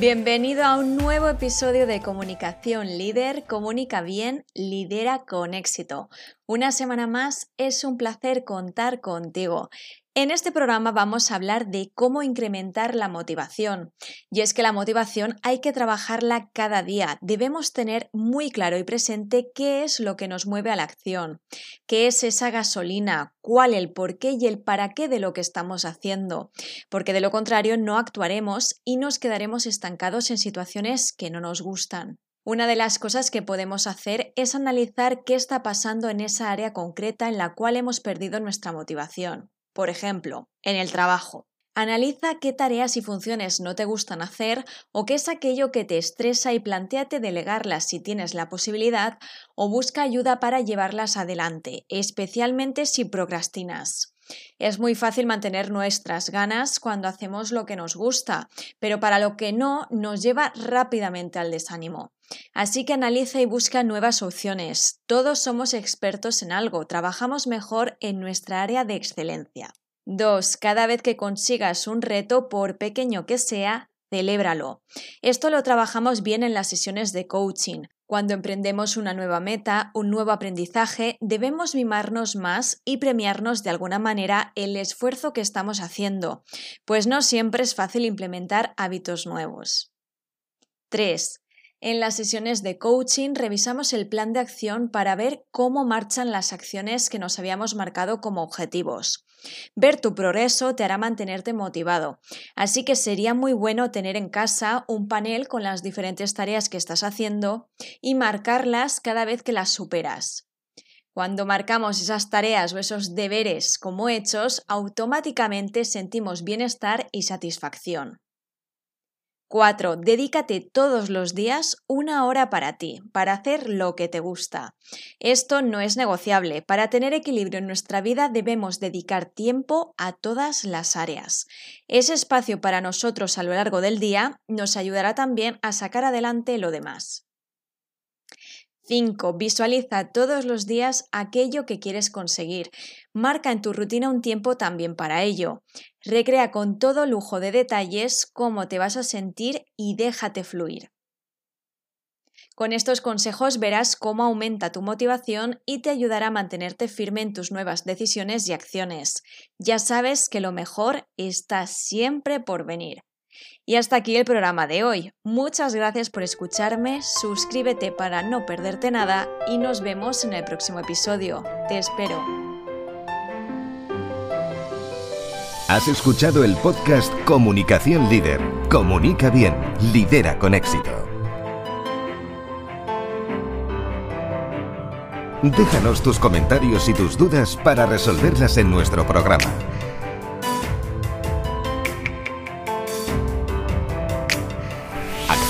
Bienvenido a un nuevo episodio de Comunicación Líder. Comunica bien, lidera con éxito. Una semana más es un placer contar contigo. En este programa vamos a hablar de cómo incrementar la motivación. Y es que la motivación hay que trabajarla cada día. Debemos tener muy claro y presente qué es lo que nos mueve a la acción, qué es esa gasolina, cuál el por qué y el para qué de lo que estamos haciendo. Porque de lo contrario no actuaremos y nos quedaremos estancados en situaciones que no nos gustan. Una de las cosas que podemos hacer es analizar qué está pasando en esa área concreta en la cual hemos perdido nuestra motivación. Por ejemplo, en el trabajo. Analiza qué tareas y funciones no te gustan hacer o qué es aquello que te estresa y planteate delegarlas si tienes la posibilidad o busca ayuda para llevarlas adelante, especialmente si procrastinas. Es muy fácil mantener nuestras ganas cuando hacemos lo que nos gusta, pero para lo que no nos lleva rápidamente al desánimo. Así que analiza y busca nuevas opciones. Todos somos expertos en algo, trabajamos mejor en nuestra área de excelencia. 2. Cada vez que consigas un reto, por pequeño que sea, celébralo. Esto lo trabajamos bien en las sesiones de coaching. Cuando emprendemos una nueva meta, un nuevo aprendizaje, debemos mimarnos más y premiarnos de alguna manera el esfuerzo que estamos haciendo, pues no siempre es fácil implementar hábitos nuevos. 3. En las sesiones de coaching revisamos el plan de acción para ver cómo marchan las acciones que nos habíamos marcado como objetivos. Ver tu progreso te hará mantenerte motivado, así que sería muy bueno tener en casa un panel con las diferentes tareas que estás haciendo y marcarlas cada vez que las superas. Cuando marcamos esas tareas o esos deberes como hechos, automáticamente sentimos bienestar y satisfacción. 4. Dedícate todos los días una hora para ti, para hacer lo que te gusta. Esto no es negociable. Para tener equilibrio en nuestra vida debemos dedicar tiempo a todas las áreas. Ese espacio para nosotros a lo largo del día nos ayudará también a sacar adelante lo demás. 5. Visualiza todos los días aquello que quieres conseguir. Marca en tu rutina un tiempo también para ello. Recrea con todo lujo de detalles cómo te vas a sentir y déjate fluir. Con estos consejos verás cómo aumenta tu motivación y te ayudará a mantenerte firme en tus nuevas decisiones y acciones. Ya sabes que lo mejor está siempre por venir. Y hasta aquí el programa de hoy. Muchas gracias por escucharme, suscríbete para no perderte nada y nos vemos en el próximo episodio. Te espero. Has escuchado el podcast Comunicación Líder. Comunica bien, lidera con éxito. Déjanos tus comentarios y tus dudas para resolverlas en nuestro programa.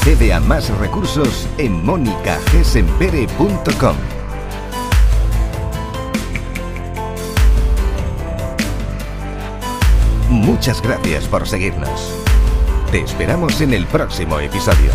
Accede a más recursos en monicagesempere.com. Muchas gracias por seguirnos. Te esperamos en el próximo episodio.